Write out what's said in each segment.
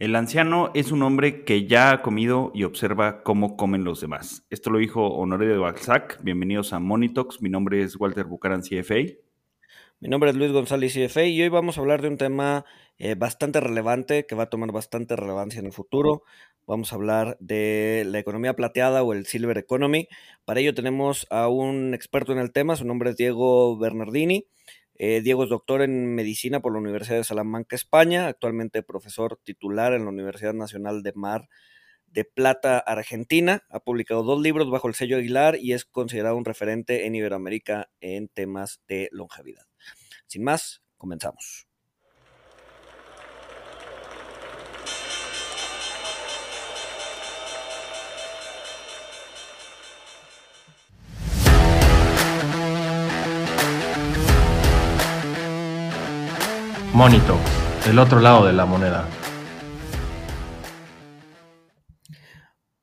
El anciano es un hombre que ya ha comido y observa cómo comen los demás. Esto lo dijo Honoré de Balzac. Bienvenidos a Monitox. Mi nombre es Walter Bucaran, CFA. Mi nombre es Luis González, CFA, y hoy vamos a hablar de un tema eh, bastante relevante que va a tomar bastante relevancia en el futuro. Vamos a hablar de la economía plateada o el Silver Economy. Para ello tenemos a un experto en el tema, su nombre es Diego Bernardini. Eh, Diego es doctor en medicina por la Universidad de Salamanca, España, actualmente profesor titular en la Universidad Nacional de Mar de Plata, Argentina. Ha publicado dos libros bajo el sello Aguilar y es considerado un referente en Iberoamérica en temas de longevidad. Sin más, comenzamos. Monito, el otro lado de la moneda.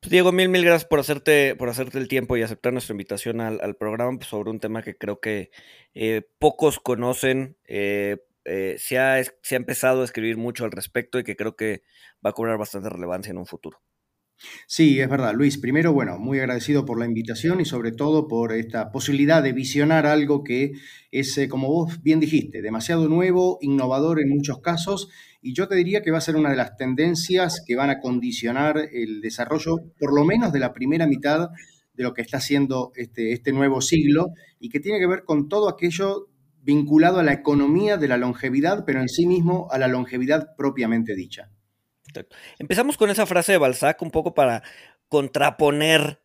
Diego, mil, mil gracias por hacerte, por hacerte el tiempo y aceptar nuestra invitación al, programa pues, sobre un tema que creo que eh, pocos conocen. Eh, eh, se, ha, se ha empezado a escribir mucho al respecto y que creo que va a cobrar bastante relevancia en un futuro. Sí, es verdad, Luis. Primero, bueno, muy agradecido por la invitación y sobre todo por esta posibilidad de visionar algo que es, eh, como vos bien dijiste, demasiado nuevo, innovador en muchos casos y yo te diría que va a ser una de las tendencias que van a condicionar el desarrollo, por lo menos de la primera mitad de lo que está haciendo este, este nuevo siglo y que tiene que ver con todo aquello vinculado a la economía de la longevidad, pero en sí mismo a la longevidad propiamente dicha. Empezamos con esa frase de Balzac un poco para contraponer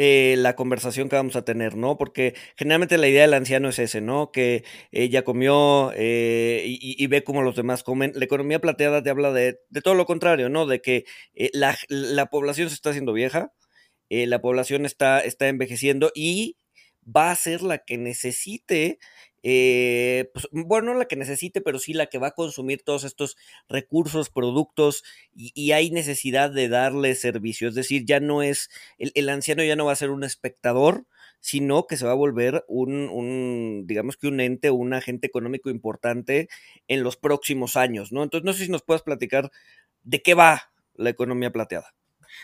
eh, la conversación que vamos a tener, ¿no? Porque generalmente la idea del anciano es ese, ¿no? Que ella comió eh, y, ve cómo los demás comen. La economía plateada te habla de, todo lo contrario, ¿no? De que eh, la, la, población se está haciendo vieja, la población está, está envejeciendo y va a ser la que necesite eh, pues, bueno, no la que necesite, pero sí la que va a consumir todos estos recursos, productos, y, hay necesidad de darle servicio. Es decir, ya no es, el, anciano ya no va a ser un espectador, sino que se va a volver un, un, digamos que un ente un agente económico importante en los próximos años, ¿no? Entonces, no sé si nos puedes platicar de qué va la economía plateada.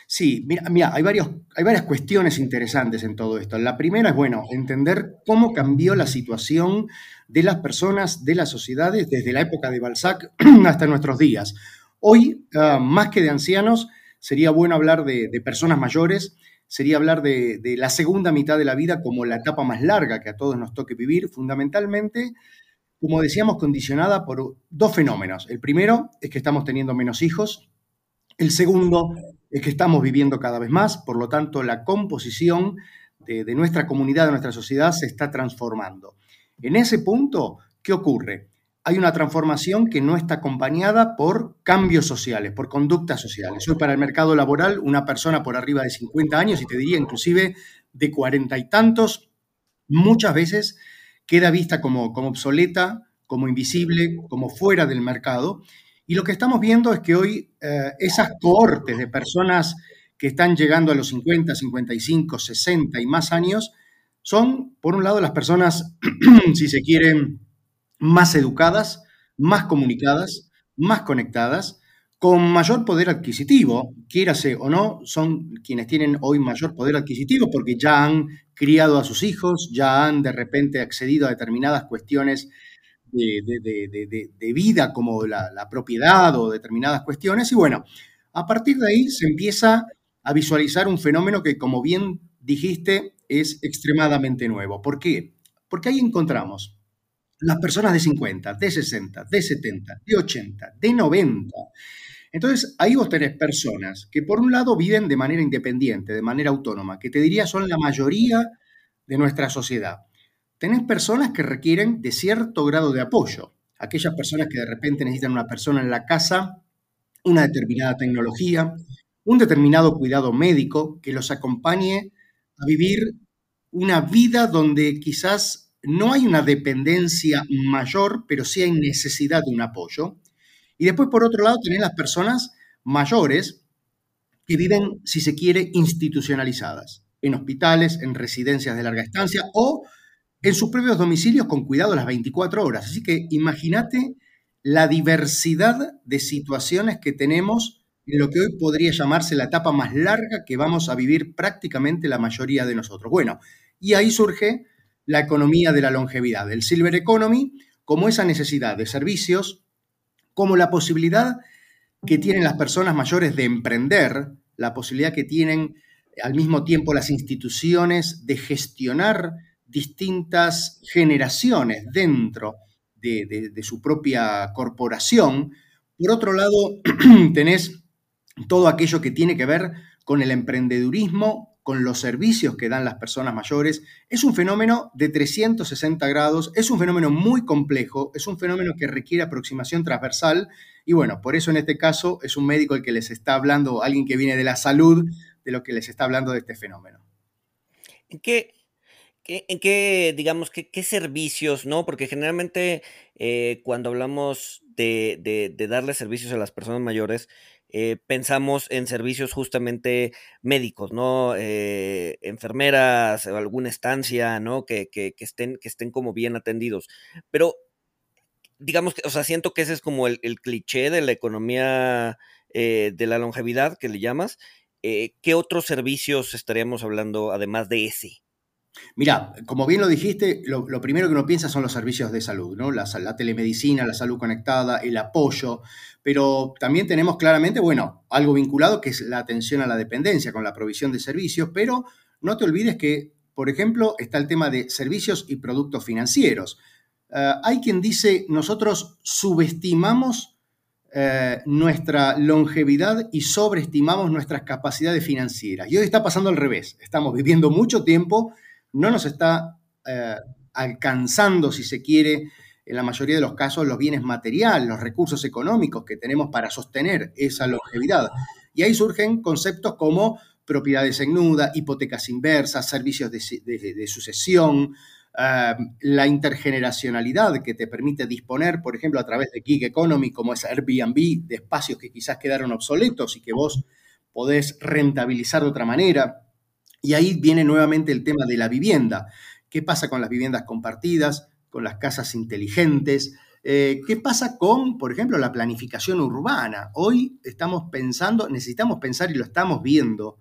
Sí, mira, mira hay, varios, hay varias cuestiones interesantes en todo esto. La primera es, bueno, entender cómo cambió la situación de las personas, de las sociedades, desde la época de Balzac hasta nuestros días. Hoy, ah, más que de ancianos, sería bueno hablar de, personas mayores, sería hablar de, de, la segunda mitad de la vida como la etapa más larga que a todos nos toque vivir, fundamentalmente, como decíamos, condicionada por dos fenómenos. El primero es que estamos teniendo menos hijos, el segundo que estamos viviendo cada vez más, por lo tanto la composición de, nuestra comunidad, de nuestra sociedad se está transformando. En ese punto, ¿qué ocurre? Hay una transformación que no está acompañada por cambios sociales, por conductas sociales. Soy para el mercado laboral una persona por arriba de 50 años y te diría inclusive de cuarenta y tantos, muchas veces queda vista como, como obsoleta, como invisible, como fuera del mercado y lo que estamos viendo es que hoy eh, esas cohortes de personas que están llegando a los 50, 55, 60 y más años son, por un lado, las personas, si se quieren, más educadas, más comunicadas, más conectadas, con mayor poder adquisitivo, quiérase o no, son quienes tienen hoy mayor poder adquisitivo porque ya han criado a sus hijos, ya han de repente accedido a determinadas cuestiones de, vida como la, propiedad o determinadas cuestiones. Y bueno, a partir de ahí se empieza a visualizar un fenómeno que, como bien dijiste, es extremadamente nuevo. ¿Por qué? Porque ahí encontramos las personas de 50, de 60, de 70, de 80, de 90. Entonces, ahí vos tenés personas que por un lado viven de manera independiente, de manera autónoma, que te diría son la mayoría de nuestra sociedad tenés personas que requieren de cierto grado de apoyo. Aquellas personas que de repente necesitan una persona en la casa, una determinada tecnología, un determinado cuidado médico que los acompañe a vivir una vida donde quizás no hay una dependencia mayor, pero sí hay necesidad de un apoyo. Y después, por otro lado, tenés las personas mayores que viven, si se quiere, institucionalizadas, en hospitales, en residencias de larga estancia o en sus propios domicilios con cuidado las 24 horas. Así que imagínate la diversidad de situaciones que tenemos en lo que hoy podría llamarse la etapa más larga que vamos a vivir prácticamente la mayoría de nosotros. Bueno, y ahí surge la economía de la longevidad, el Silver Economy, como esa necesidad de servicios, como la posibilidad que tienen las personas mayores de emprender, la posibilidad que tienen al mismo tiempo las instituciones de gestionar distintas generaciones dentro de, su propia corporación. Por otro lado, tenés todo aquello que tiene que ver con el emprendedurismo, con los servicios que dan las personas mayores. Es un fenómeno de 360 grados, es un fenómeno muy complejo, es un fenómeno que requiere aproximación transversal y bueno, por eso en este caso es un médico el que les está hablando, alguien que viene de la salud, de lo que les está hablando de este fenómeno. ¿En qué, en qué digamos, qué, qué, servicios, no? Porque generalmente eh, cuando hablamos de, de, darle servicios a las personas mayores, eh, pensamos en servicios justamente médicos, ¿no? Eh, enfermeras, alguna estancia, ¿no? Que, que, estén, que estén como bien atendidos. Pero, digamos que, o sea, siento que ese es como el, cliché de la economía de la longevidad que le llamas. ¿Qué otros servicios estaríamos hablando además de ese? Mira, como bien lo dijiste, lo, primero que uno piensa son los servicios de salud, ¿no? La, telemedicina, la salud conectada, el apoyo, pero también tenemos claramente, bueno, algo vinculado que es la atención a la dependencia con la provisión de servicios, pero no te olvides que, por ejemplo, está el tema de servicios y productos financieros. Eh, hay quien dice, nosotros subestimamos eh, nuestra longevidad y sobreestimamos nuestras capacidades financieras. Y hoy está pasando al revés. Estamos viviendo mucho tiempo no nos está eh, alcanzando, si se quiere, en la mayoría de los casos, los bienes materiales, los recursos económicos que tenemos para sostener esa longevidad. Y ahí surgen conceptos como propiedades en nuda, hipotecas inversas, servicios de, sucesión, eh, la intergeneracionalidad que te permite disponer, por ejemplo, a través de gig economy, como es Airbnb, de espacios que quizás quedaron obsoletos y que vos podés rentabilizar de otra manera. Y ahí viene nuevamente el tema de la vivienda. ¿Qué pasa con las viviendas compartidas, con las casas inteligentes? Eh, ¿Qué pasa con, por ejemplo, la planificación urbana? Hoy estamos pensando, necesitamos pensar y lo estamos viendo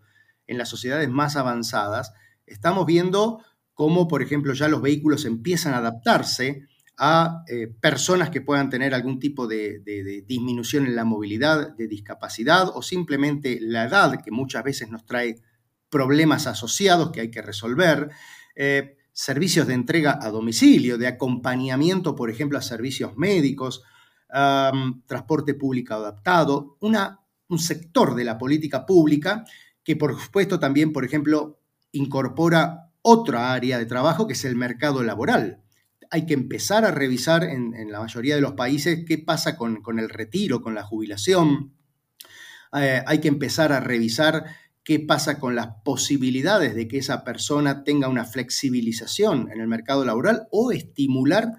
en las sociedades más avanzadas, estamos viendo cómo, por ejemplo, ya los vehículos empiezan a adaptarse a eh, personas que puedan tener algún tipo de, de, disminución en la movilidad, de discapacidad o simplemente la edad que muchas veces nos trae problemas asociados que hay que resolver, eh, servicios de entrega a domicilio, de acompañamiento, por ejemplo, a servicios médicos, transporte público adaptado, una, un sector de la política pública que, por supuesto, también, por ejemplo, incorpora otra área de trabajo que es el mercado laboral. Hay que empezar a revisar en, la mayoría de los países qué pasa con, el retiro, con la jubilación. Eh, hay que empezar a revisar qué pasa con las posibilidades de que esa persona tenga una flexibilización en el mercado laboral o estimular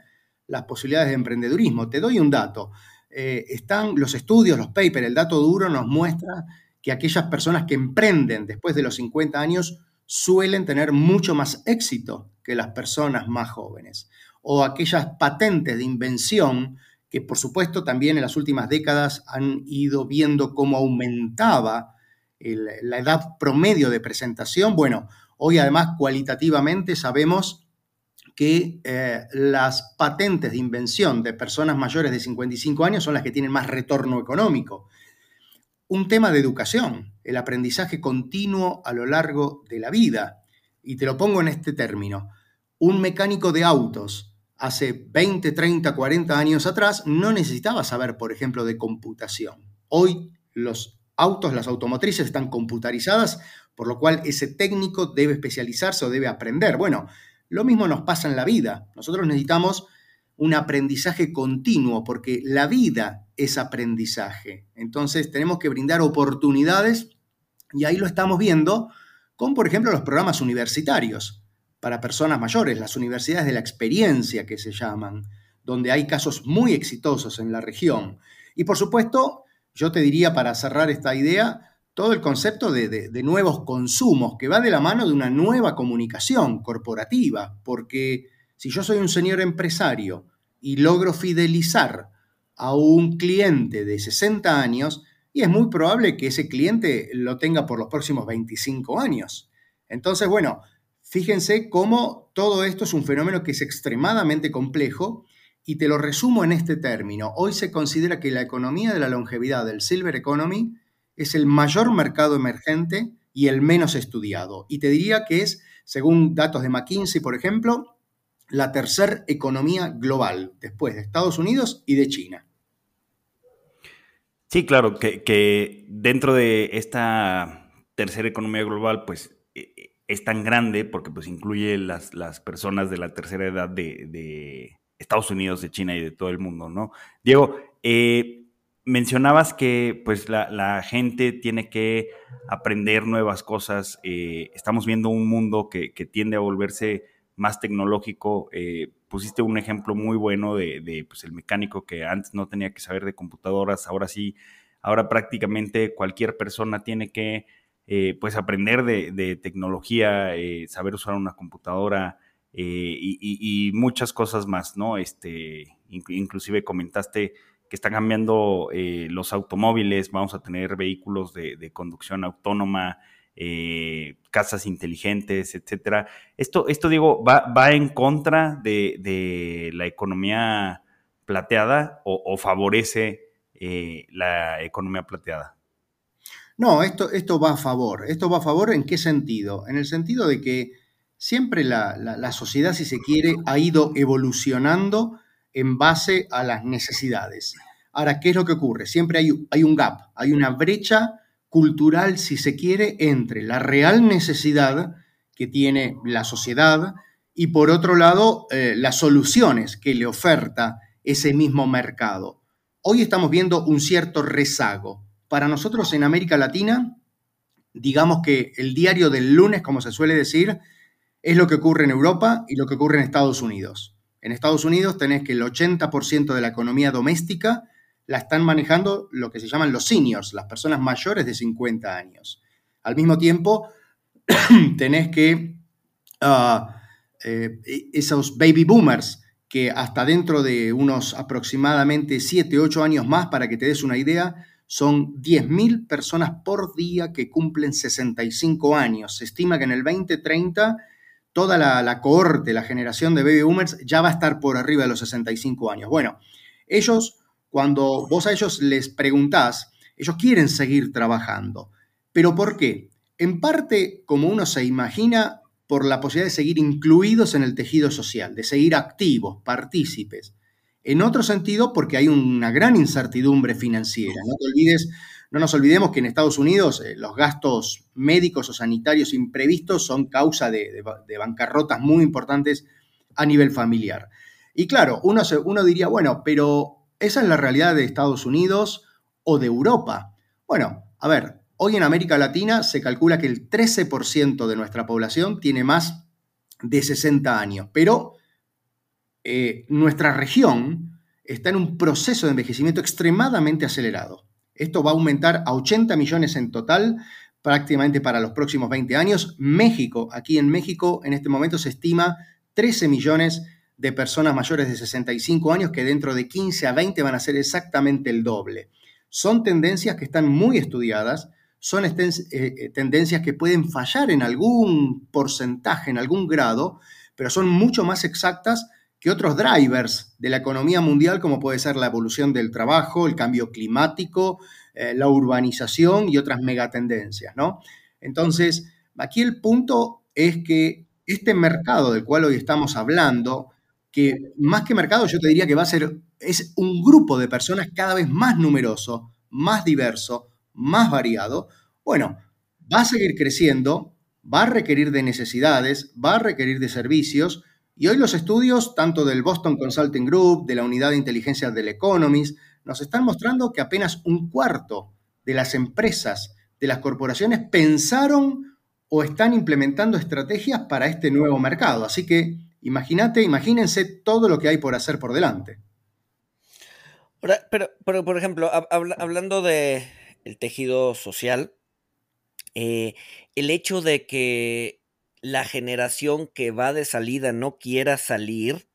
las posibilidades de emprendedurismo. Te doy un dato. Eh, están los estudios, los papers, el dato duro nos muestra que aquellas personas que emprenden después de los 50 años suelen tener mucho más éxito que las personas más jóvenes. O aquellas patentes de invención que por supuesto también en las últimas décadas han ido viendo cómo aumentaba la edad promedio de presentación. Bueno, hoy además cualitativamente sabemos que eh, las patentes de invención de personas mayores de 55 años son las que tienen más retorno económico. Un tema de educación, el aprendizaje continuo a lo largo de la vida. Y te lo pongo en este término. Un mecánico de autos hace 20, 30, 40 años atrás no necesitaba saber, por ejemplo, de computación. Hoy los autos, las automotrices están computarizadas, por lo cual ese técnico debe especializarse o debe aprender. Bueno, lo mismo nos pasa en la vida. Nosotros necesitamos un aprendizaje continuo porque la vida es aprendizaje. Entonces tenemos que brindar oportunidades y ahí lo estamos viendo con, por ejemplo, los programas universitarios para personas mayores, las universidades de la experiencia que se llaman, donde hay casos muy exitosos en la región. Y por supuesto, yo te diría para cerrar esta idea, todo el concepto de, nuevos consumos, que va de la mano de una nueva comunicación corporativa, porque si yo soy un señor empresario y logro fidelizar a un cliente de 60 años y es muy probable que ese cliente lo tenga por los próximos 25 años. Entonces, bueno, fíjense cómo todo esto es un fenómeno que es extremadamente complejo y te lo resumo en este término. Hoy se considera que la economía de la longevidad del Silver Economy es el mayor mercado emergente y el menos estudiado. Y te diría que es, según datos de McKinsey, por ejemplo, la tercera economía global, después de Estados Unidos y de China. Sí, claro, que, dentro de esta tercera economía global, pues e, e, es tan grande porque pues incluye las, las personas de la tercera edad de, Estados Unidos, de China y de todo el mundo, ¿no? Diego, eh, mencionabas que pues la, gente tiene que aprender nuevas cosas. Eh, estamos viendo un mundo que, tiende a volverse más tecnológico. Eh, pusiste un ejemplo muy bueno de, pues, el mecánico que antes no tenía que saber de computadoras, ahora sí, ahora prácticamente cualquier persona tiene que eh, pues aprender de, tecnología, saber usar una computadora y, muchas cosas más, ¿no? Este, inclusive comentaste que está cambiando eh, los automóviles, vamos a tener vehículos de, conducción autónoma, eh, casas inteligentes, etcétera. Esto, esto digo, va, va en contra de, la economía plateada o, favorece eh, la economía plateada. No, esto, esto va a favor. ¿Esto va a favor en qué sentido? En el sentido de que siempre la, la sociedad, si se quiere, ha ido evolucionando en base a las necesidades. Ahora, ¿qué es lo que ocurre? Siempre hay, hay un gap, hay una brecha cultural, si se quiere, entre la real necesidad que tiene la sociedad y, por otro lado, eh, las soluciones que le oferta ese mismo mercado. Hoy estamos viendo un cierto rezago. Para nosotros en América Latina, digamos que el diario del lunes, como se suele decir, es lo que ocurre en Europa y lo que ocurre en Estados Unidos. En Estados Unidos tenés que el 80% de la economía doméstica la están manejando lo que se llaman los seniors, las personas mayores de 50 años. Al mismo tiempo, tenés que ah, eh, esos baby boomers, que hasta dentro de unos aproximadamente 7, 8 años más, para que te des una idea, son 10.000 personas por día que cumplen 65 años. Se estima que en el 2030 toda la, cohorte, la generación de baby boomers ya va a estar por arriba de los 65 años. Bueno, ellos, cuando vos a ellos les preguntás, ellos quieren seguir trabajando. ¿Pero por qué? En parte, como uno se imagina, por la posibilidad de seguir incluidos en el tejido social, de seguir activos, partícipes. En otro sentido, porque hay una gran incertidumbre financiera. No te olvides no nos olvidemos que en Estados Unidos eh, los gastos médicos o sanitarios imprevistos son causa de, bancarrotas muy importantes a nivel familiar. Y claro, uno, uno diría, bueno, pero esa es la realidad de Estados Unidos o de Europa. Bueno, a ver, hoy en América Latina se calcula que el 13% de nuestra población tiene más de 60 años, pero eh, nuestra región está en un proceso de envejecimiento extremadamente acelerado. Esto va a aumentar a 80 millones en total prácticamente para los próximos 20 años. México, aquí en México en este momento se estima 13 millones de personas mayores de 65 años que dentro de 15 a 20 van a ser exactamente el doble. Son tendencias que están muy estudiadas, son eh, eh, tendencias que pueden fallar en algún porcentaje, en algún grado, pero son mucho más exactas que otros drivers de la economía mundial, como puede ser la evolución del trabajo, el cambio climático, eh, la urbanización y otras megatendencias, ¿no? Entonces, aquí el punto es que este mercado del cual hoy estamos hablando, que más que mercado yo te diría que va a ser, es un grupo de personas cada vez más numeroso, más diverso, más variado, bueno, va a seguir creciendo, va a requerir de necesidades, va a requerir de servicios, y hoy los estudios, tanto del Boston Consulting Group, de la Unidad de Inteligencia del Economist, nos están mostrando que apenas un cuarto de las empresas, de las corporaciones, pensaron o están implementando estrategias para este nuevo mercado. Así que imagínate, imagínense todo lo que hay por hacer por delante. Pero, pero por ejemplo, hablando de el tejido social, eh, el hecho de que la generación que va de salida no quiera salir,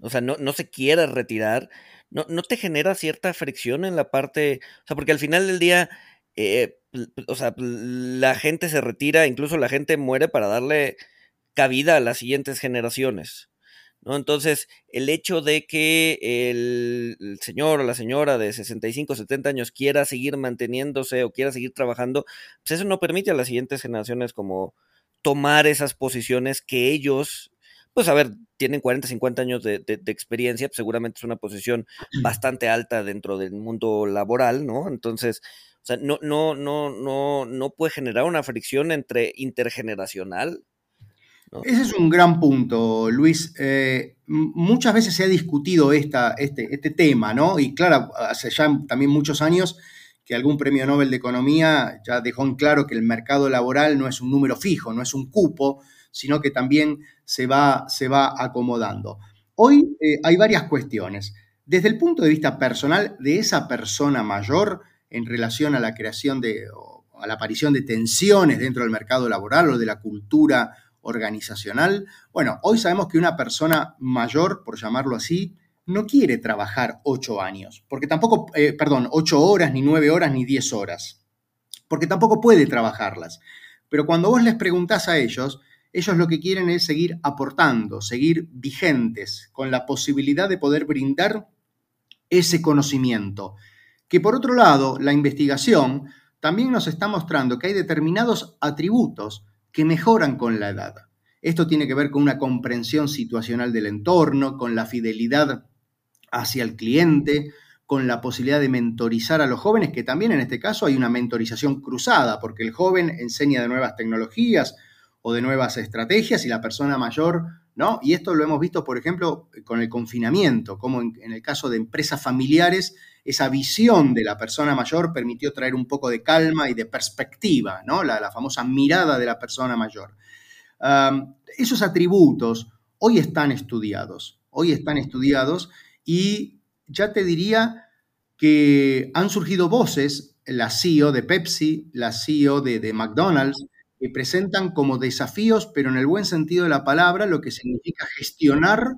o sea, no, no se quiera retirar, ¿no, ¿no te genera cierta fricción en la parte, o sea, porque al final del día, eh, o sea, la gente se retira, incluso la gente muere para darle cabida a las siguientes generaciones. ¿no? Entonces, el hecho de que el, señor o la señora de 65, 70 años quiera seguir manteniéndose o quiera seguir trabajando, pues eso no permite a las siguientes generaciones como tomar esas posiciones que ellos, pues a ver, tienen 40, 50 años de, experiencia, pues seguramente es una posición bastante alta dentro del mundo laboral, ¿no? Entonces, o sea, no, no, no, no, no puede generar una fricción entre intergeneracional ese es un gran punto, Luis. Eh, muchas veces se ha discutido esta, este, este, tema, ¿no? Y claro, hace ya también muchos años que algún premio Nobel de Economía ya dejó en claro que el mercado laboral no es un número fijo, no es un cupo, sino que también se va, se va acomodando. Hoy eh, hay varias cuestiones. Desde el punto de vista personal de esa persona mayor en relación a la creación de, a la aparición de tensiones dentro del mercado laboral o de la cultura organizacional. Bueno, hoy sabemos que una persona mayor, por llamarlo así, no quiere trabajar ocho años, porque tampoco, eh, perdón, ocho horas, ni nueve horas, ni diez horas, porque tampoco puede trabajarlas. Pero cuando vos les preguntás a ellos, ellos lo que quieren es seguir aportando, seguir vigentes, con la posibilidad de poder brindar ese conocimiento. Que por otro lado, la investigación también nos está mostrando que hay determinados atributos que mejoran con la edad. Esto tiene que ver con una comprensión situacional del entorno, con la fidelidad hacia el cliente, con la posibilidad de mentorizar a los jóvenes, que también en este caso hay una mentorización cruzada, porque el joven enseña de nuevas tecnologías o de nuevas estrategias y la persona mayor, ¿no? Y esto lo hemos visto, por ejemplo, con el confinamiento, como en, el caso de empresas familiares, esa visión de la persona mayor permitió traer un poco de calma y de perspectiva, ¿no? La, famosa mirada de la persona mayor. esos atributos hoy están estudiados, hoy están estudiados y ya te diría que han surgido voces, la CEO de Pepsi, la CEO de, McDonald's, que presentan como desafíos, pero en el buen sentido de la palabra, lo que significa gestionar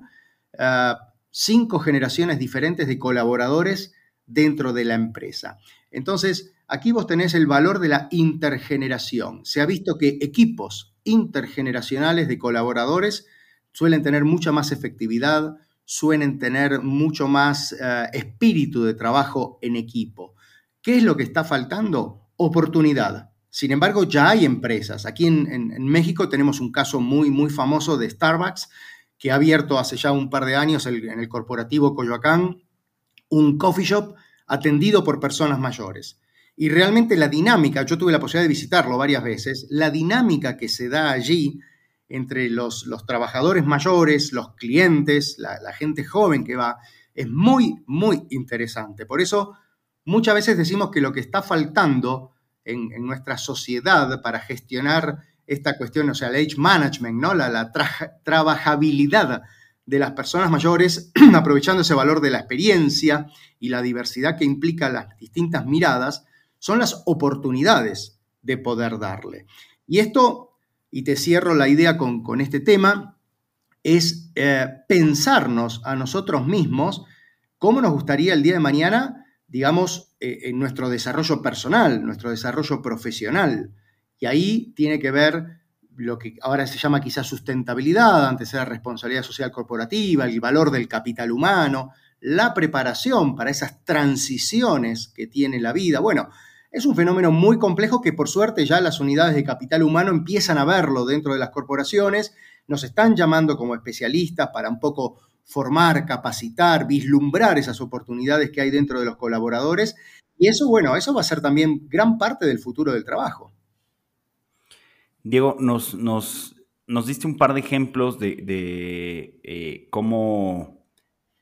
ah, cinco generaciones diferentes de colaboradores dentro de la empresa. Entonces, aquí vos tenés el valor de la intergeneración. Se ha visto que equipos intergeneracionales de colaboradores suelen tener mucha más efectividad, suelen tener mucho más eh, espíritu de trabajo en equipo. ¿Qué es lo que está faltando? Oportunidad. Sin embargo, ya hay empresas. Aquí en, México tenemos un caso muy, muy famoso de Starbucks, que ha abierto hace ya un par de años en el corporativo Coyoacán un coffee shop atendido por personas mayores. Y realmente la dinámica, yo tuve la posibilidad de visitarlo varias veces, la dinámica que se da allí entre los, los trabajadores mayores, los clientes, la, gente joven que va, es muy, muy interesante. Por eso muchas veces decimos que lo que está faltando en, nuestra sociedad para gestionar esta cuestión, o sea, el age management, ¿no? la, la trabajabilidad de las personas mayores, aprovechando ese valor de la experiencia y la diversidad que implica las distintas miradas, son las oportunidades de poder darle. Y esto, y te cierro la idea con, este tema, es eh, pensarnos a nosotros mismos cómo nos gustaría el día de mañana, digamos, eh, en nuestro desarrollo personal, nuestro desarrollo profesional. Y ahí tiene que ver lo que ahora se llama quizás sustentabilidad, antes era responsabilidad social corporativa, el valor del capital humano, la preparación para esas transiciones que tiene la vida. Bueno, es un fenómeno muy complejo que por suerte ya las unidades de capital humano empiezan a verlo dentro de las corporaciones, nos están llamando como especialistas para un poco formar, capacitar, vislumbrar esas oportunidades que hay dentro de los colaboradores. Y eso, bueno, eso va a ser también gran parte del futuro del trabajo. Diego, nos, nos, nos diste un par de ejemplos de, eh, cómo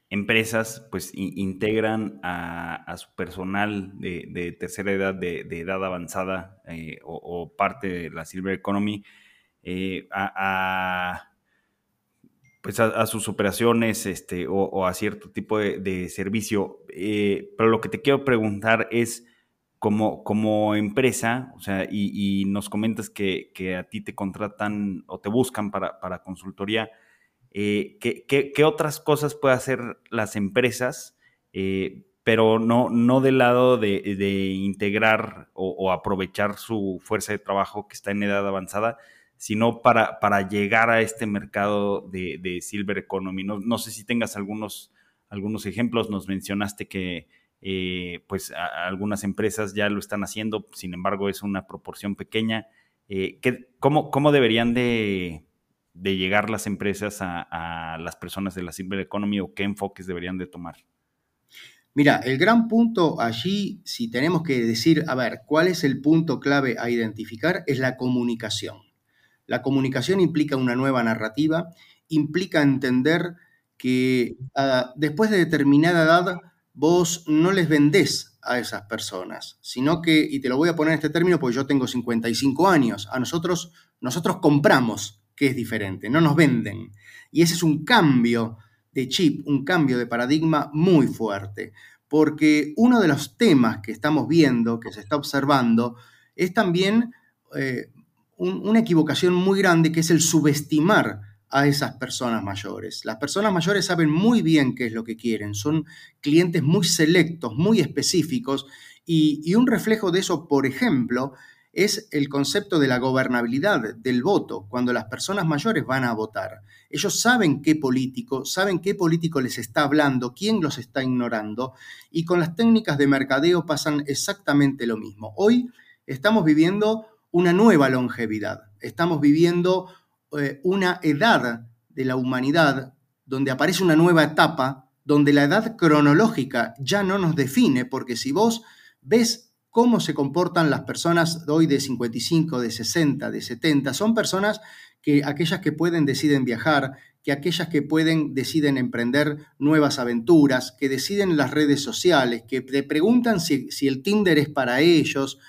empresas pues integran a, su personal de, tercera edad, de, edad avanzada eh, o, parte de la Silver Economy eh, a, pues a, sus operaciones este, o, a cierto tipo de, servicio. pero lo que te quiero preguntar es como, como empresa, o sea, y, nos comentas que, a ti te contratan o te buscan para, consultoría, eh, ¿qué, otras cosas pueden hacer las empresas eh, pero no, no del lado de, integrar o, aprovechar su fuerza de trabajo que está en edad avanzada, sino para, para llegar a este mercado de, Silver Economy. No, sé si tengas algunos, algunos ejemplos, nos mencionaste que eh, pues algunas empresas ya lo están haciendo, sin embargo es una proporción pequeña. Cómo, cómo, deberían de, llegar las empresas a, las personas de la Silver Economy o qué enfoques deberían de tomar? Mira, el gran punto allí, si tenemos que decir, a ver, ¿cuál es el punto clave a identificar? Es la comunicación. La comunicación implica una nueva narrativa, implica entender que después de determinada edad vos no les vendés a esas personas, sino que, y te lo voy a poner en este término porque yo tengo 55 años, a nosotros, nosotros compramos, que es diferente, no nos venden. Y ese es un cambio de chip, un cambio de paradigma muy fuerte, porque uno de los temas que estamos viendo, que se está observando, es también eh, una equivocación muy grande, que es el subestimar a esas personas mayores. Las personas mayores saben muy bien qué es lo que quieren, son clientes muy selectos, muy específicos, y, y un reflejo de eso, por ejemplo, es el concepto de la gobernabilidad del voto, cuando las personas mayores van a votar. Ellos saben qué político, saben qué político les está hablando, quién los está ignorando, y con las técnicas de mercadeo pasan exactamente lo mismo. Hoy estamos viviendo una nueva longevidad, estamos viviendo eh, una edad de la humanidad donde aparece una nueva etapa, donde la edad cronológica ya no nos define, porque si vos ves cómo se comportan las personas de hoy de 55, de 60, de 70. Son personas que aquellas que pueden deciden viajar, que aquellas que pueden deciden emprender nuevas aventuras, que deciden las redes sociales, que te preguntan si, si el Tinder es para ellos,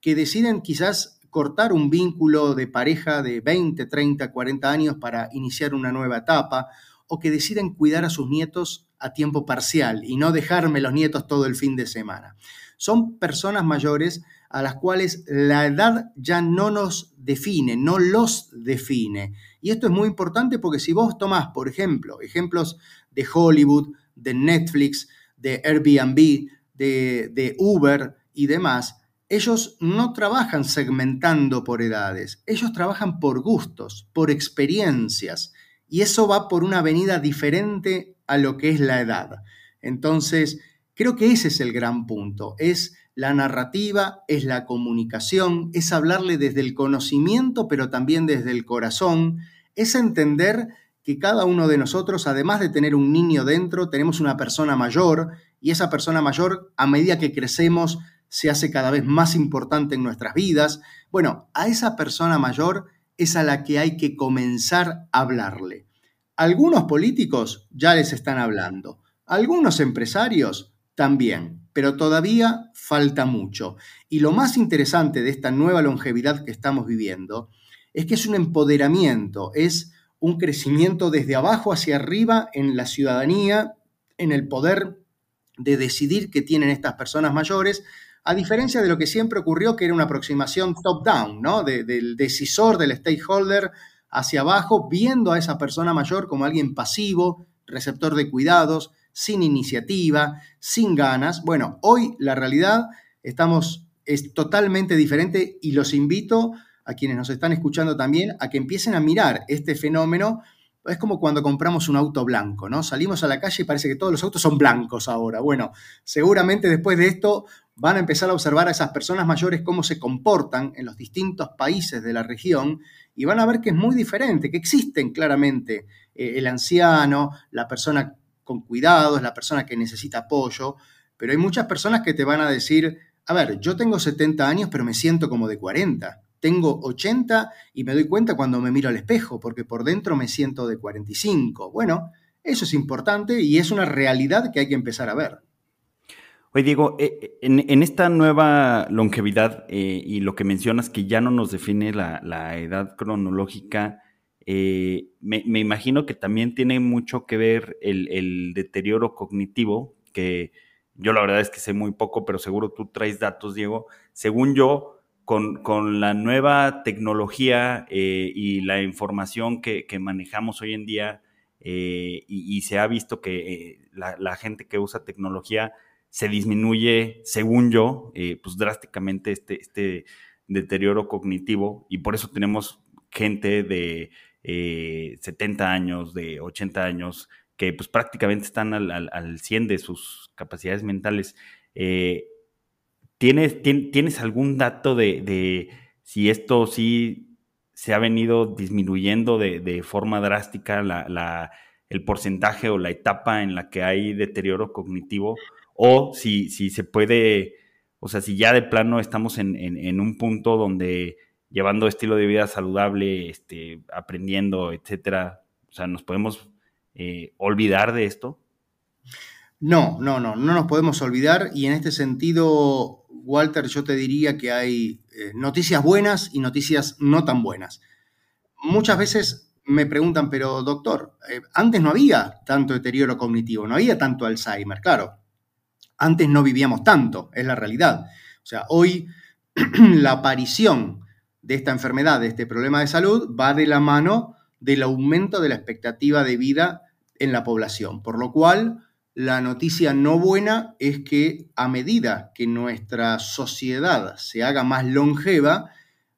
que deciden quizás cortar un vínculo de pareja de 20, 30, 40 años para iniciar una nueva etapa, o que deciden cuidar a sus nietos a tiempo parcial y no dejarme los nietos todo el fin de semana son personas mayores a las cuales la edad ya no nos define, no los define. Y esto es muy importante porque si vos tomás, por ejemplo, ejemplos de Hollywood, de Netflix, de Airbnb, de, de Uber y demás, ellos no trabajan segmentando por edades, ellos trabajan por gustos, por experiencias, y eso va por una avenida diferente a lo que es la edad. Entonces, Creo que ese es el gran punto, es la narrativa, es la comunicación, es hablarle desde el conocimiento, pero también desde el corazón, es entender que cada uno de nosotros, además de tener un niño dentro, tenemos una persona mayor y esa persona mayor, a medida que crecemos, se hace cada vez más importante en nuestras vidas. Bueno, a esa persona mayor es a la que hay que comenzar a hablarle. Algunos políticos ya les están hablando, algunos empresarios también, pero todavía falta mucho. Y lo más interesante de esta nueva longevidad que estamos viviendo es que es un empoderamiento, es un crecimiento desde abajo hacia arriba en la ciudadanía, en el poder de decidir que tienen estas personas mayores, a diferencia de lo que siempre ocurrió, que era una aproximación top-down, ¿no? del decisor, del stakeholder hacia abajo, viendo a esa persona mayor como alguien pasivo, receptor de cuidados, sin iniciativa, sin ganas. Bueno, hoy la realidad estamos, es totalmente diferente y los invito a quienes nos están escuchando también a que empiecen a mirar este fenómeno. Es como cuando compramos un auto blanco, ¿no? Salimos a la calle y parece que todos los autos son blancos ahora. Bueno, seguramente después de esto van a empezar a observar a esas personas mayores cómo se comportan en los distintos países de la región y van a ver que es muy diferente, que existen claramente eh, el anciano, la persona con cuidado, es la persona que necesita apoyo, pero hay muchas personas que te van a decir, a ver, yo tengo 70 años, pero me siento como de 40. Tengo 80 y me doy cuenta cuando me miro al espejo, porque por dentro me siento de 45. Bueno, eso es importante y es una realidad que hay que empezar a ver. Oye, Diego, eh, en, esta nueva longevidad eh, y lo que mencionas que ya no nos define la edad cronológica, eh, me, imagino que también tiene mucho que ver el, deterioro cognitivo, que yo la verdad es que sé muy poco, pero seguro tú traes datos, Diego. Según yo, con, la nueva tecnología eh, y la información que, manejamos hoy en día, eh, y, se ha visto que eh, la, gente que usa tecnología se disminuye, según yo, pues drásticamente este, este deterioro cognitivo y por eso tenemos gente de 70 años, de 80 años, que pues prácticamente están al, al, 100 de sus capacidades mentales. ¿tienes, ¿Tienes algún dato de si esto sí se ha venido disminuyendo de, forma drástica el porcentaje o la etapa en la que hay deterioro cognitivo, o si, si se puede, o sea, si ya de plano estamos en, un punto donde llevando estilo de vida saludable, este, aprendiendo, etcétera, o sea, nos podemos eh, olvidar de esto. No, no, no, no nos podemos olvidar y en este sentido, Walter, yo te diría que hay eh, noticias buenas y noticias no tan buenas. Muchas veces me preguntan, pero doctor, eh, antes no había tanto deterioro cognitivo, no había tanto Alzheimer, claro. Antes no vivíamos tanto, es la realidad. O sea, hoy la aparición de esta enfermedad, de este problema de salud, va de la mano del aumento de la expectativa de vida en la población, por lo cual la noticia no buena es que a medida que nuestra sociedad se haga más longeva,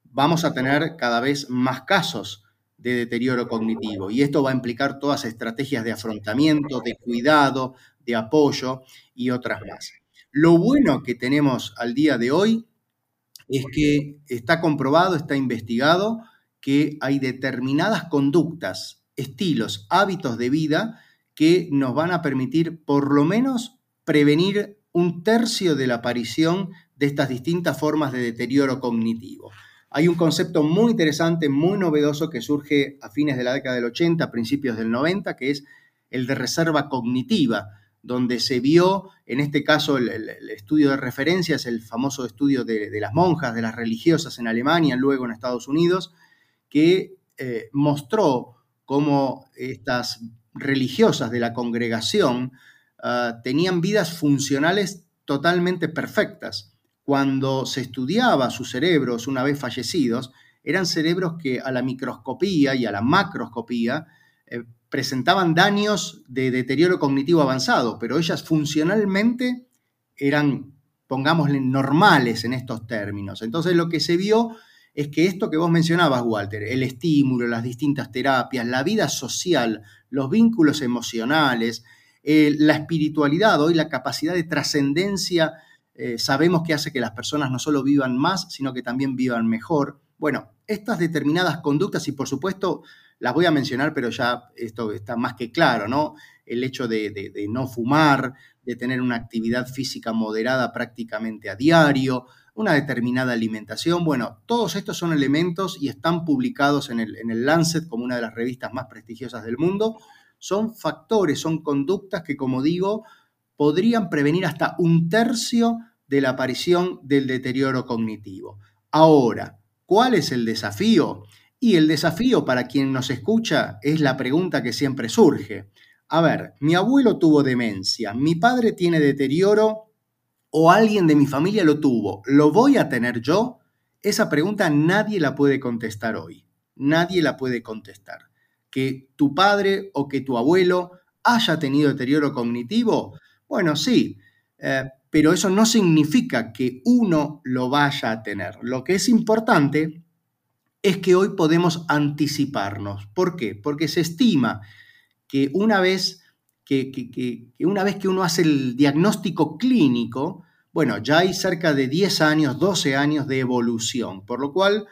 vamos a tener cada vez más casos de deterioro cognitivo. Y esto va a implicar todas estrategias de afrontamiento, de cuidado, de apoyo y otras más. Lo bueno que tenemos al día de hoy es que está comprobado, está investigado, que hay determinadas conductas, estilos, hábitos de vida que nos van a permitir por lo menos prevenir un tercio de la aparición de estas distintas formas de deterioro cognitivo. Hay un concepto muy interesante, muy novedoso que surge a fines de la década del 80, principios del 90, que es el de reserva cognitiva, donde se vio, en este caso el, estudio de referencia es el famoso estudio de, las monjas, de las religiosas en Alemania, luego en Estados Unidos, que eh, mostró cómo estas religiosas de la congregación ah, tenían vidas funcionales totalmente perfectas. Cuando se estudiaba sus cerebros una vez fallecidos, eran cerebros que a la microscopía y a la macroscopía eh, presentaban daños de deterioro cognitivo avanzado, pero ellas funcionalmente eran, pongámosle, normales en estos términos. Entonces lo que se vio es que esto que vos mencionabas, Walter, el estímulo, las distintas terapias, la vida social, los vínculos emocionales, eh, la espiritualidad, hoy la capacidad de trascendencia, eh, sabemos que hace que las personas no solo vivan más, sino que también vivan mejor. Bueno, estas determinadas conductas, y por supuesto las voy a mencionar, pero ya esto está más que claro, ¿no? El hecho de no fumar, de tener una actividad física moderada prácticamente a diario, una determinada alimentación. Bueno, todos estos son elementos y están publicados en el, en el Lancet como una de las revistas más prestigiosas del mundo. Son factores, son conductas que, como digo, podrían prevenir hasta un tercio de la aparición del deterioro cognitivo. Ahora, ¿cuál es el desafío? Y el desafío para quien nos escucha es la pregunta que siempre surge. A ver, mi abuelo tuvo demencia, mi padre tiene deterioro o alguien de mi familia lo tuvo, ¿lo voy a tener yo? Esa pregunta nadie la puede contestar hoy. Nadie la puede contestar. Que tu padre o que tu abuelo haya tenido deterioro cognitivo, bueno, sí, eh, pero eso no significa que uno lo vaya a tener. Lo que es importante es que hoy podemos anticiparnos. ¿Por qué? Porque se estima que una vez que, una vez que uno hace el diagnóstico clínico, bueno, ya hay cerca de 10 años, 12 años de evolución, por lo cual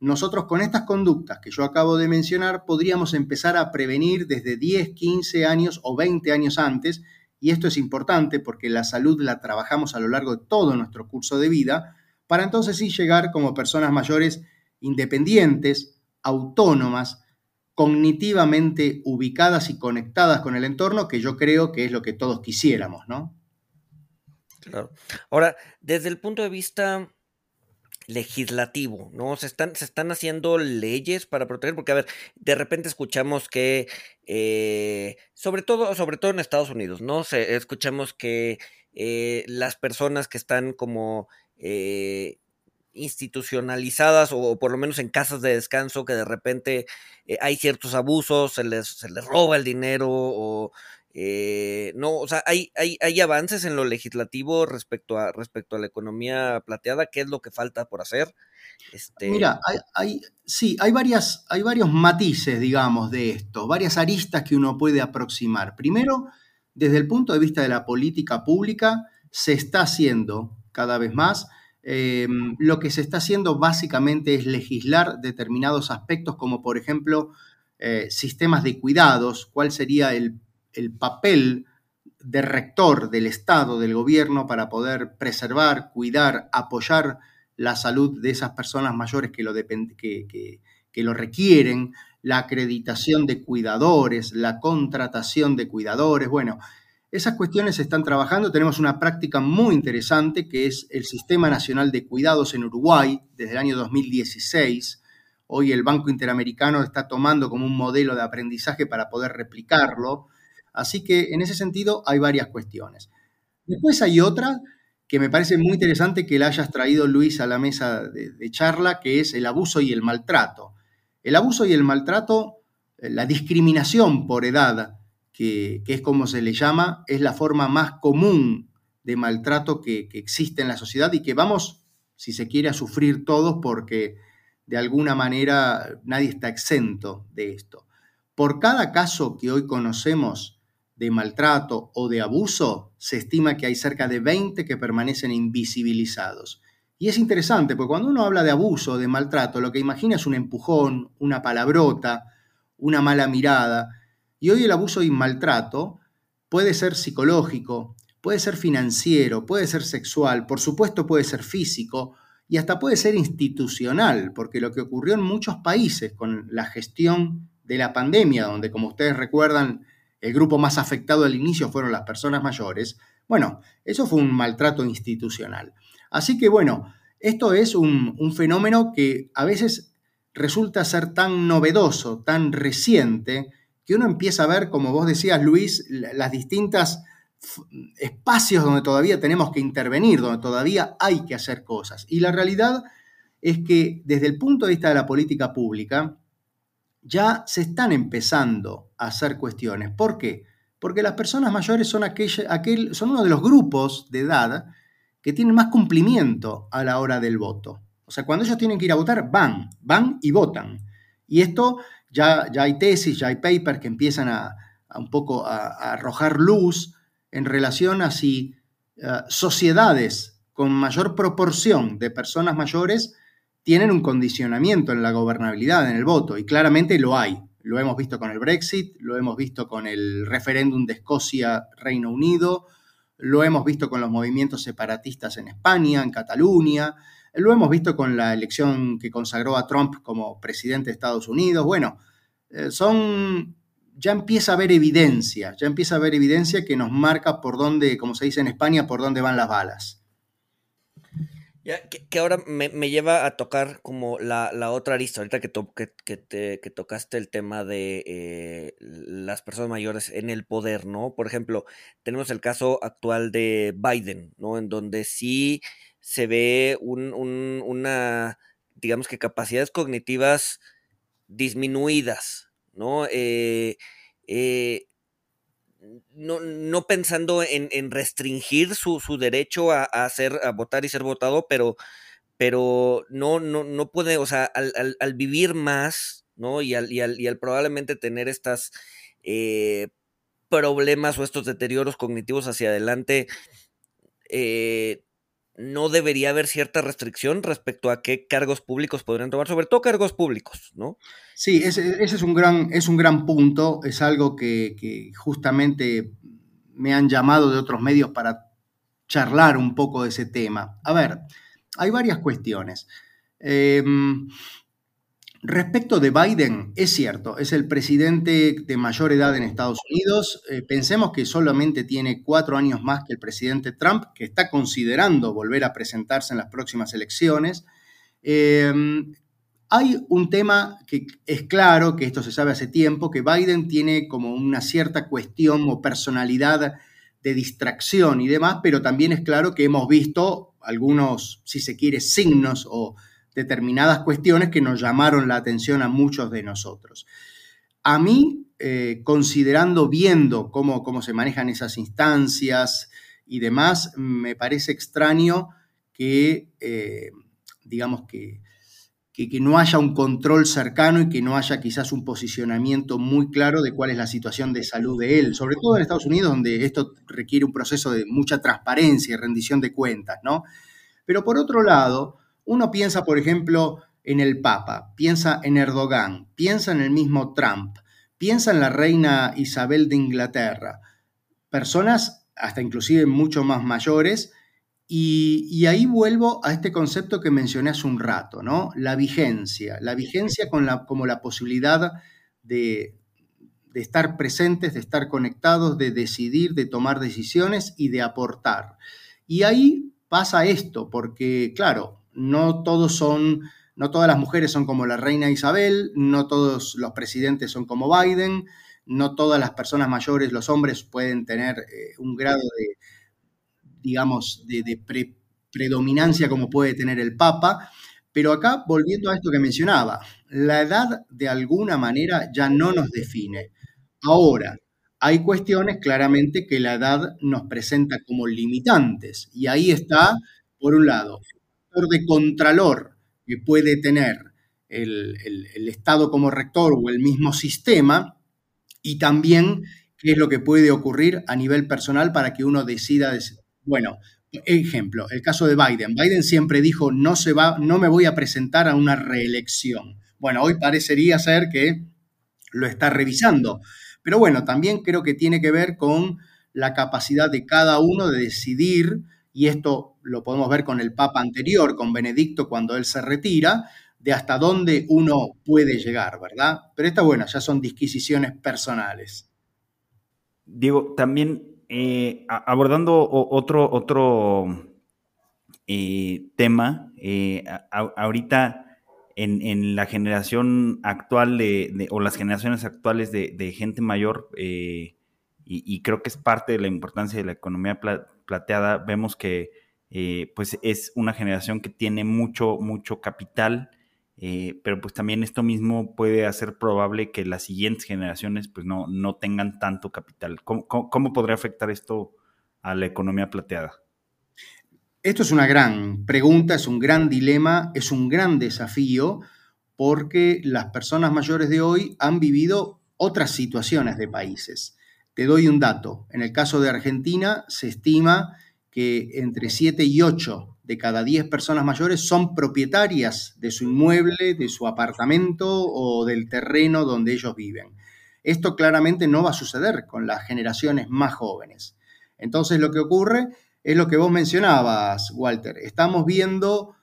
nosotros con estas conductas que yo acabo de mencionar podríamos empezar a prevenir desde 10, 15 años o 20 años antes, y esto es importante porque la salud la trabajamos a lo largo de todo nuestro curso de vida, para entonces sí llegar como personas mayores independientes, autónomas, cognitivamente ubicadas y conectadas con el entorno, que yo creo que es lo que todos quisiéramos, ¿no? Claro. Ahora, desde el punto de vista legislativo, ¿no? Se están, se están haciendo leyes para proteger, porque a ver, de repente escuchamos que, eh, sobre todo, sobre todo en Estados Unidos, ¿no? Escuchamos que eh, las personas que están como eh, institucionalizadas o por lo menos en casas de descanso que de repente eh, hay ciertos abusos, se les, se les roba el dinero o eh, no, o sea, hay, hay, hay, avances en lo legislativo respecto a, respecto a la economía plateada, ¿qué es lo que falta por hacer? Este... Mira, hay, hay, sí, hay, varias, hay varios matices, digamos, de esto, varias aristas que uno puede aproximar. Primero, desde el punto de vista de la política pública, se está haciendo cada vez más Em, lo que se está haciendo básicamente es legislar determinados aspectos, como por ejemplo eh, sistemas de cuidados, cuál sería el, papel de rector del Estado, del gobierno, para poder preservar, cuidar, apoyar la salud de esas personas mayores que lo, que lo requieren, la acreditación de cuidadores, la contratación de cuidadores. Bueno, esas cuestiones se están trabajando. Tenemos una práctica muy interesante que es el Sistema Nacional de Cuidados en Uruguay desde el año 2016. Hoy el Banco Interamericano está tomando como un modelo de aprendizaje para poder replicarlo. Así que en ese sentido hay varias cuestiones. Después hay otra que me parece muy interesante que la hayas traído Luis a la mesa de, de charla, que es el abuso y el maltrato. El abuso y el maltrato, eh, la discriminación por edad, que, es como se le llama, es la forma más común de maltrato que, existe en la sociedad y que vamos, si se quiere, a sufrir todos porque de alguna manera nadie está exento de esto. Por cada caso que hoy conocemos de maltrato o de abuso, se estima que hay cerca de 20 que permanecen invisibilizados. Y es interesante, porque cuando uno habla de abuso o de maltrato, lo que imagina es un empujón, una palabrota, una mala mirada, y hoy el abuso y maltrato puede ser psicológico, puede ser financiero, puede ser sexual, por supuesto puede ser físico y hasta puede ser institucional, porque lo que ocurrió en muchos países con la gestión de la pandemia, donde como ustedes recuerdan, el grupo más afectado al inicio fueron las personas mayores, bueno, eso fue un maltrato institucional. Así que bueno, esto es un, un fenómeno que a veces resulta ser tan novedoso, tan reciente, que uno empieza a ver, como vos decías, Luis, las distintas espacios donde todavía tenemos que intervenir, donde todavía hay que hacer cosas. Y la realidad es que desde el punto de vista de la política pública, ya se están empezando a hacer cuestiones. ¿Por qué? Porque las personas mayores son, aquel, son uno de los grupos de edad que tienen más cumplimiento a la hora del voto. O sea, cuando ellos tienen que ir a votar, van, van y votan. Y esto ya, hay tesis, ya hay papers que empiezan a, un poco a, arrojar luz en relación a si eh, sociedades con mayor proporción de personas mayores tienen un condicionamiento en la gobernabilidad, en el voto, y claramente lo hay. Lo hemos visto con el Brexit, lo hemos visto con el referéndum de Escocia-Reino Unido, lo hemos visto con los movimientos separatistas en España, en Cataluña, lo hemos visto con la elección que consagró a Trump como presidente de Estados Unidos. Bueno, eh, son, ya empieza a haber evidencia, ya empieza a haber evidencia que nos marca por dónde, como se dice en España, por dónde van las balas. que, ahora me, lleva a tocar como la, otra arista, ahorita que, que, tocaste el tema de eh, las personas mayores en el poder, ¿no? Por ejemplo, tenemos el caso actual de Biden, ¿no? En donde sí se ve una, digamos que capacidades cognitivas disminuidas, ¿no? Eh, eh, no, pensando en, restringir su, derecho a, hacer, a votar y ser votado, pero, pero no, no, no puede, o sea, al, vivir más, ¿no? Y al, y al, probablemente tener estas eh, problemas o estos deterioros cognitivos hacia adelante, no debería haber cierta restricción respecto a qué cargos públicos podrían tomar, sobre todo cargos públicos, ¿no? Sí, ese, es, un gran, es un gran punto, es algo que, justamente me han llamado de otros medios para charlar un poco de ese tema. A ver, hay varias cuestiones. Em, Respecto de Biden, es cierto, es el presidente de mayor edad en Estados Unidos. Eh, pensemos que solamente tiene cuatro años más que el presidente Trump, que está considerando volver a presentarse en las próximas elecciones. Em, hay un tema que es claro, que esto se sabe hace tiempo, que Biden tiene como una cierta cuestión o personalidad de distracción y demás, pero también es claro que hemos visto algunos, si se quiere, signos o determinadas cuestiones que nos llamaron la atención a muchos de nosotros. A mí, eh, considerando, viendo cómo, cómo se manejan esas instancias y demás, me parece extraño que, eh, digamos que, que, no haya un control cercano y que no haya quizás un posicionamiento muy claro de cuál es la situación de salud de él, sobre todo en Estados Unidos, donde esto requiere un proceso de mucha transparencia y rendición de cuentas, ¿no? Pero por otro lado, uno piensa, por ejemplo, en el Papa, piensa en Erdogan, piensa en el mismo Trump, piensa en la reina Isabel de Inglaterra, personas hasta inclusive mucho más mayores, y, ahí vuelvo a este concepto que mencioné hace un rato, ¿no? La vigencia, la vigencia con como la posibilidad de estar presentes, de estar conectados, de decidir, de tomar decisiones y de aportar. Y ahí pasa esto, porque claro, no todos son, no todas las mujeres son como la reina Isabel, no todos los presidentes son como Biden, no todas las personas mayores, los hombres pueden tener eh, un grado de, digamos, de, predominancia como puede tener el Papa. Pero acá, volviendo a esto que mencionaba, la edad de alguna manera ya no nos define. Ahora, hay cuestiones claramente que la edad nos presenta como limitantes. Y ahí está, por un lado, de contralor que puede tener el, Estado como rector o el mismo sistema, y también qué es lo que puede ocurrir a nivel personal para que uno decida, bueno, ejemplo, el caso de Biden. Biden siempre dijo, no, se va, no me voy a presentar a una reelección. Bueno, hoy parecería ser que lo está revisando, pero bueno, también creo que tiene que ver con la capacidad de cada uno de decidir y esto lo podemos ver con el Papa anterior, con Benedicto, cuando él se retira, de hasta dónde uno puede llegar, ¿verdad? Pero esta, bueno, ya son disquisiciones personales. Diego, también eh, abordando otro, otro eh, tema, eh, ahorita en, la generación actual de, o las generaciones actuales de, gente mayor, y, creo que es parte de la importancia de la economía plateada, vemos que eh, pues es una generación que tiene mucho, mucho capital, eh, pero pues también esto mismo puede hacer probable que las siguientes generaciones pues no, no tengan tanto capital. ¿Cómo, podría afectar esto a la economía plateada? Esto es una gran pregunta, es un gran dilema, es un gran desafío porque las personas mayores de hoy han vivido otras situaciones de países. Te doy un dato. En el caso de Argentina se estima que entre 7 y 8 de cada 10 personas mayores son propietarias de su inmueble, de su apartamento o del terreno donde ellos viven. Esto claramente no va a suceder con las generaciones más jóvenes. Entonces lo que ocurre es lo que vos mencionabas, Walter. Estamos viendo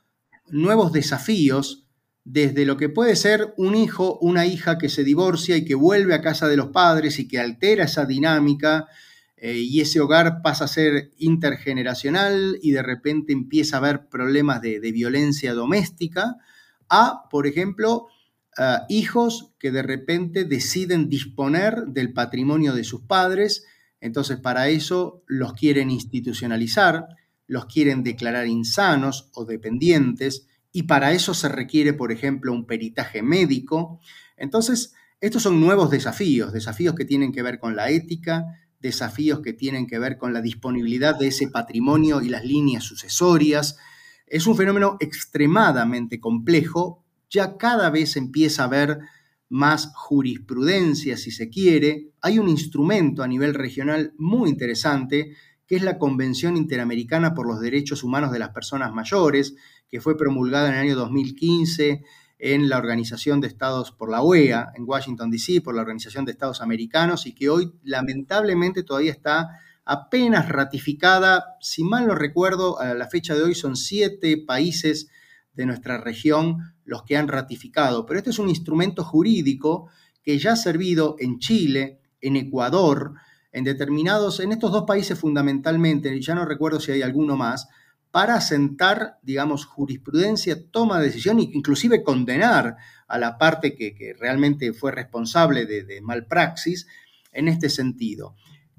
nuevos desafíos desde lo que puede ser un hijo, una hija que se divorcia y que vuelve a casa de los padres y que altera esa dinámica eh, y ese hogar pasa a ser intergeneracional y de repente empieza a haber problemas de, violencia doméstica, a, por ejemplo, hijos que de repente deciden disponer del patrimonio de sus padres, entonces para eso los quieren institucionalizar, los quieren declarar insanos o dependientes, y para eso se requiere, por ejemplo, un peritaje médico. Entonces, estos son nuevos desafíos, desafíos que tienen que ver con la ética, desafíos que tienen que ver con la disponibilidad de ese patrimonio y las líneas sucesorias. Es un fenómeno extremadamente complejo, ya cada vez empieza a haber más jurisprudencia, si se quiere. Hay un instrumento a nivel regional muy interesante, que es la Convención Interamericana por los Derechos Humanos de las Personas Mayores, que fue promulgada en el año 2015 en la Organización de Estados por la OEA, en Washington, D.C., por la Organización de Estados Americanos, y que hoy lamentablemente todavía está apenas ratificada. Si mal no recuerdo, a la fecha de hoy son siete países de nuestra región los que han ratificado, pero este es un instrumento jurídico que ya ha servido en Chile, en Ecuador, en determinados, en estos dos países fundamentalmente, ya no recuerdo si hay alguno más, para sentar, digamos, jurisprudencia, toma de decisión e inclusive condenar a la parte que, realmente fue responsable de, malpraxis en este sentido.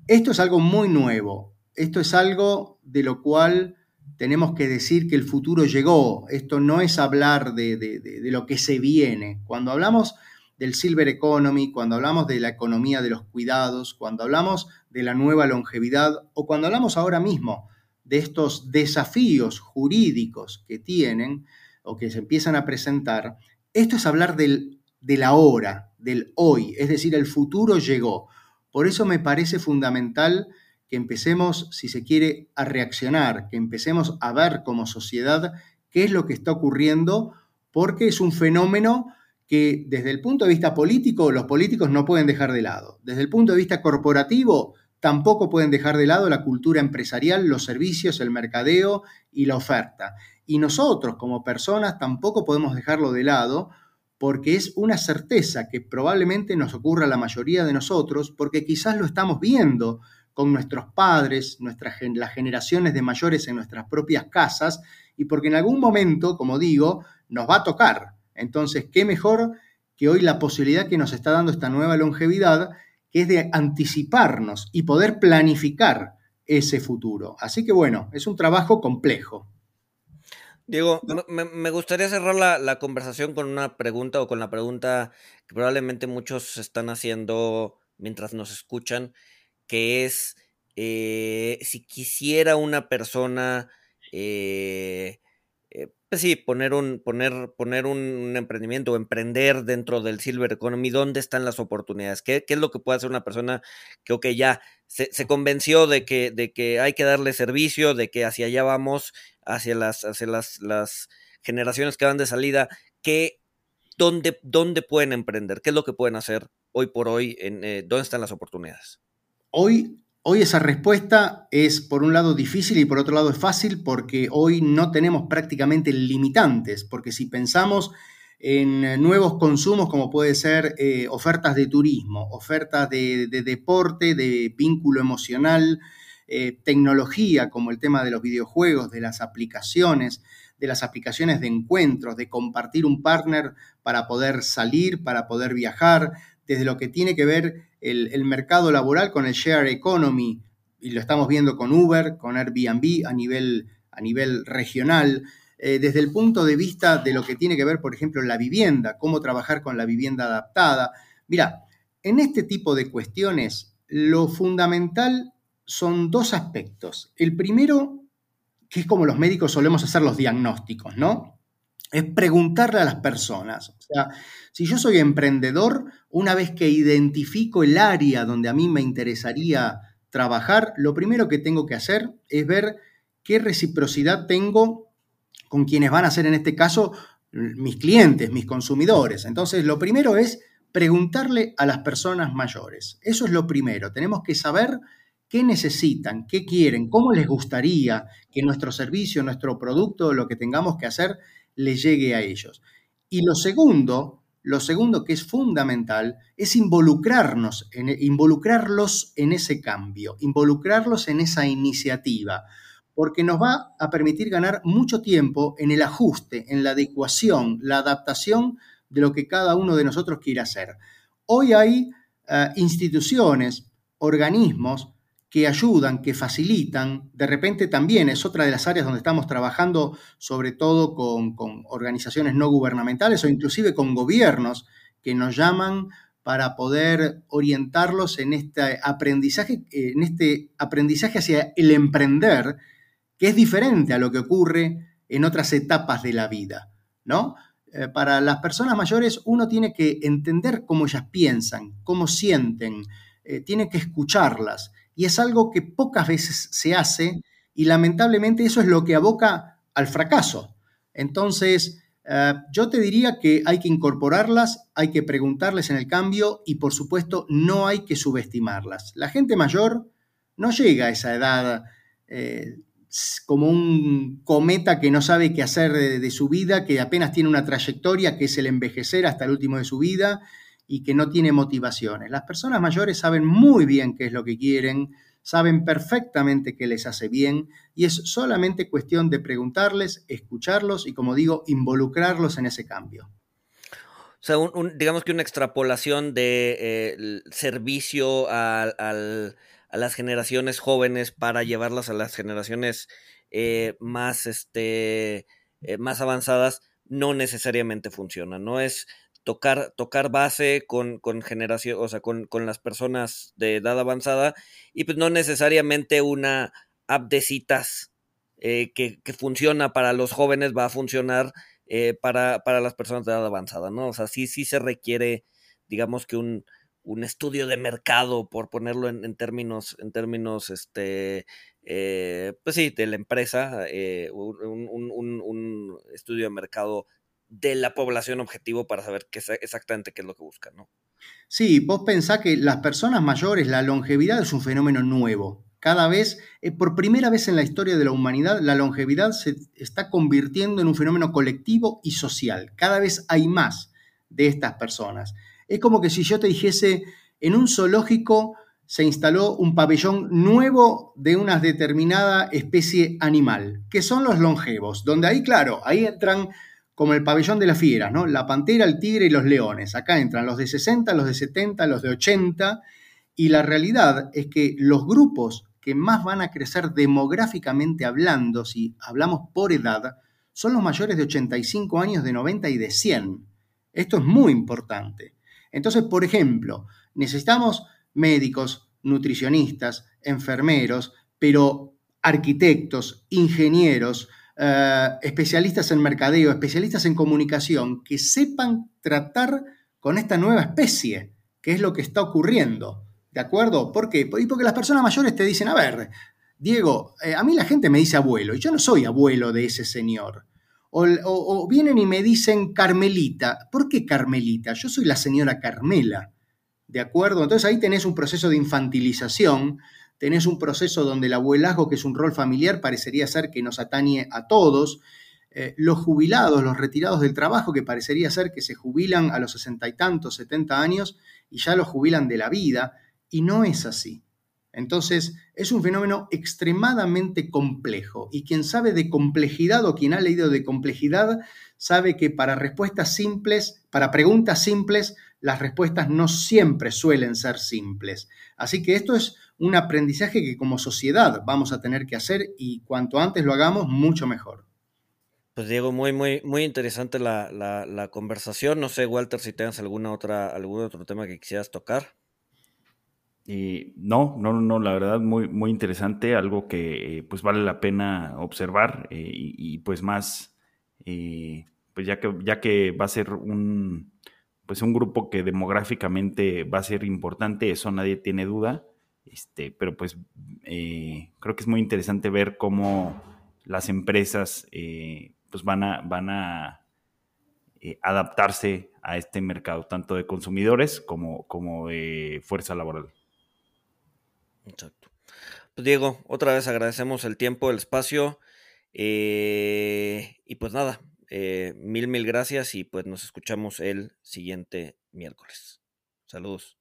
Esto es algo muy nuevo, esto es algo de lo cual tenemos que decir que el futuro llegó. Esto no es hablar de, lo que se viene. Cuando hablamos del silver economy, cuando hablamos de la economía de los cuidados, cuando hablamos de la nueva longevidad o cuando hablamos ahora mismo de estos desafíos jurídicos que tienen o que se empiezan a presentar, esto es hablar del, del ahora, del hoy, es decir, el futuro llegó. Por eso me parece fundamental que empecemos, si se quiere, a reaccionar, que empecemos a ver como sociedad qué es lo que está ocurriendo, porque es un fenómeno que desde el punto de vista político los políticos no pueden dejar de lado. Desde el punto de vista corporativo tampoco pueden dejar de lado la cultura empresarial, los servicios, el mercadeo y la oferta. Y nosotros como personas tampoco podemos dejarlo de lado porque es una certeza que probablemente nos ocurra a la mayoría de nosotros porque quizás lo estamos viendo con nuestros padres, nuestras, las generaciones de mayores en nuestras propias casas y porque en algún momento, como digo, nos va a tocar entonces, ¿qué mejor que hoy la posibilidad que nos está dando esta nueva longevidad, que es de anticiparnos y poder planificar ese futuro? Así que bueno, es un trabajo complejo. Diego, me, gustaría cerrar la, conversación con una pregunta o con la pregunta que probablemente muchos están haciendo mientras nos escuchan, que es eh, si quisiera una persona eh, pues sí, poner un, poner, poner un, emprendimiento o emprender dentro del Silver Economy, ¿dónde están las oportunidades? ¿Qué, es lo que puede hacer una persona que, ok, ya se, convenció de que, de que hay que darle servicio, de que hacia allá vamos, hacia las, hacia las, las generaciones que van de salida, ¿qué, dónde, dónde pueden emprender? ¿Qué es lo que pueden hacer hoy por hoy? Eh, ¿Dónde están las oportunidades? Hoy Hoy esa respuesta es por un lado difícil y por otro lado es fácil porque hoy no tenemos prácticamente limitantes, porque si pensamos en nuevos consumos como puede ser eh, ofertas de turismo, ofertas de, deporte, de vínculo emocional, eh, tecnología como el tema de los videojuegos, de las aplicaciones, de las aplicaciones de encuentros, de compartir un partner para poder salir, para poder viajar, desde lo que tiene que ver el, mercado laboral con el share economy, y lo estamos viendo con Uber, con Airbnb a nivel, a nivel regional, eh, desde el punto de vista de lo que tiene que ver, por ejemplo, la vivienda, cómo trabajar con la vivienda adaptada. Mira, en este tipo de cuestiones, lo fundamental son dos aspectos. El primero, que es como los médicos solemos hacer los diagnósticos, ¿no? Es preguntarle a las personas. O sea, si yo soy emprendedor, una vez que identifico el área donde a mí me interesaría trabajar, lo primero que tengo que hacer es ver qué reciprocidad tengo con quienes van a ser en este caso mis clientes, mis consumidores. Entonces, lo primero es preguntarle a las personas mayores. Eso es lo primero. Tenemos que saber qué necesitan, qué quieren, cómo les gustaría que nuestro servicio, nuestro producto, lo que tengamos que hacer, les llegue a ellos. Y lo segundo lo segundo que es fundamental es involucrarnos, en, e, involucrarlos en ese cambio, involucrarlos en esa iniciativa, porque nos va a permitir ganar mucho tiempo en el ajuste, en la adecuación, la adaptación de lo que cada uno de nosotros quiere hacer. Hoy hay eh, instituciones, organismos que ayudan, que facilitan. De repente también es otra de las áreas donde estamos trabajando, sobre todo con, organizaciones no gubernamentales o inclusive con gobiernos que nos llaman para poder orientarlos en este aprendizaje, en este aprendizaje hacia el emprender, que es diferente a lo que ocurre en otras etapas de la vida, ¿no? Eh, para las personas mayores uno tiene que entender cómo ellas piensan, cómo sienten, eh, tiene que escucharlas y es algo que pocas veces se hace y lamentablemente eso es lo que aboca al fracaso. Entonces, eh, yo te diría que hay que incorporarlas, hay que preguntarles en el cambio y por supuesto no hay que subestimarlas. La gente mayor no llega a esa edad eh, como un cometa que no sabe qué hacer de, su vida, que apenas tiene una trayectoria que es el envejecer hasta el último de su vida y que no tiene motivaciones. Las personas mayores saben muy bien qué es lo que quieren, saben perfectamente qué les hace bien y es solamente cuestión de preguntarles, escucharlos y, como digo, involucrarlos en ese cambio. Digamos que una extrapolación de eh, servicio a, las generaciones jóvenes para llevarlas a las generaciones más, este, más avanzadas no necesariamente funcionan. No es tocar, tocar base con, con generación, o sea, con, las personas de edad avanzada y pues no necesariamente una app de citas eh, que, funciona para los jóvenes va a funcionar eh, para, las personas de edad avanzada, ¿no? O sea, sí, sí se requiere, digamos que un, estudio de mercado, por ponerlo en, términos, en términos, este, eh, pues sí, de la empresa, un, un, estudio de mercado de la población objetivo para saber qué, exactamente qué es lo que buscan, ¿no? Sí, vos pensás que las personas mayores, la longevidad es un fenómeno nuevo. Cada vez, eh, por primera vez en la historia de la humanidad, la longevidad se está convirtiendo en un fenómeno colectivo y social. Cada vez hay más de estas personas. Es como que si yo te dijese, en un zoológico se instaló un pabellón nuevo de una determinada especie animal, que son los longevos, donde ahí, claro, ahí entran como el pabellón de las fieras, ¿no? La pantera, el tigre y los leones. Acá entran los de 60, los de 70, los de 80, y la realidad es que los grupos que más van a crecer demográficamente hablando, si hablamos por edad, son los mayores de 85 años, de 90 y de 100. Esto es muy importante. Entonces, por ejemplo, necesitamos médicos, nutricionistas, enfermeros, pero arquitectos, ingenieros, eh, especialistas en mercadeo, especialistas en comunicación, que sepan tratar con esta nueva especie, que es lo que está ocurriendo. ¿De acuerdo? ¿Por qué? Porque las personas mayores te dicen, a ver, Diego, eh, a mí la gente me dice abuelo, y yo no soy abuelo de ese señor. o, vienen y me dicen Carmelita. ¿Por qué Carmelita? Yo soy la señora Carmela. ¿De acuerdo? Entonces ahí tenés un proceso de infantilización tenés un proceso donde el abuelazgo, que es un rol familiar, parecería ser que nos atañe a todos, eh, los jubilados, los retirados del trabajo, que parecería ser que se jubilan a los sesenta y tantos, setenta años, y ya los jubilan de la vida, y no es así. Entonces, es un fenómeno extremadamente complejo, y quien sabe de complejidad o quien ha leído de complejidad, sabe que para respuestas simples, para preguntas simples, las respuestas no siempre suelen ser simples. Así que esto es un aprendizaje que como sociedad vamos a tener que hacer y cuanto antes lo hagamos, mucho mejor. Pues Diego, muy, muy, muy interesante la, conversación. No sé, Walter, si tienes alguna otra, algún otro tema que quisieras tocar. Y no, no, no, la verdad, muy, muy interesante, algo que pues vale la pena observar eh, y, pues más, eh, pues ya que, ya que va a ser un, pues un grupo que demográficamente va a ser importante, eso nadie tiene duda. Este, pero pues eh, creo que es muy interesante ver cómo las empresas eh, pues van a, van a eh, adaptarse a este mercado, tanto de consumidores como, como de fuerza laboral. Exacto. Pues Diego, otra vez agradecemos el tiempo, el espacio. y pues nada, mil, mil gracias y pues nos escuchamos el siguiente miércoles. Saludos.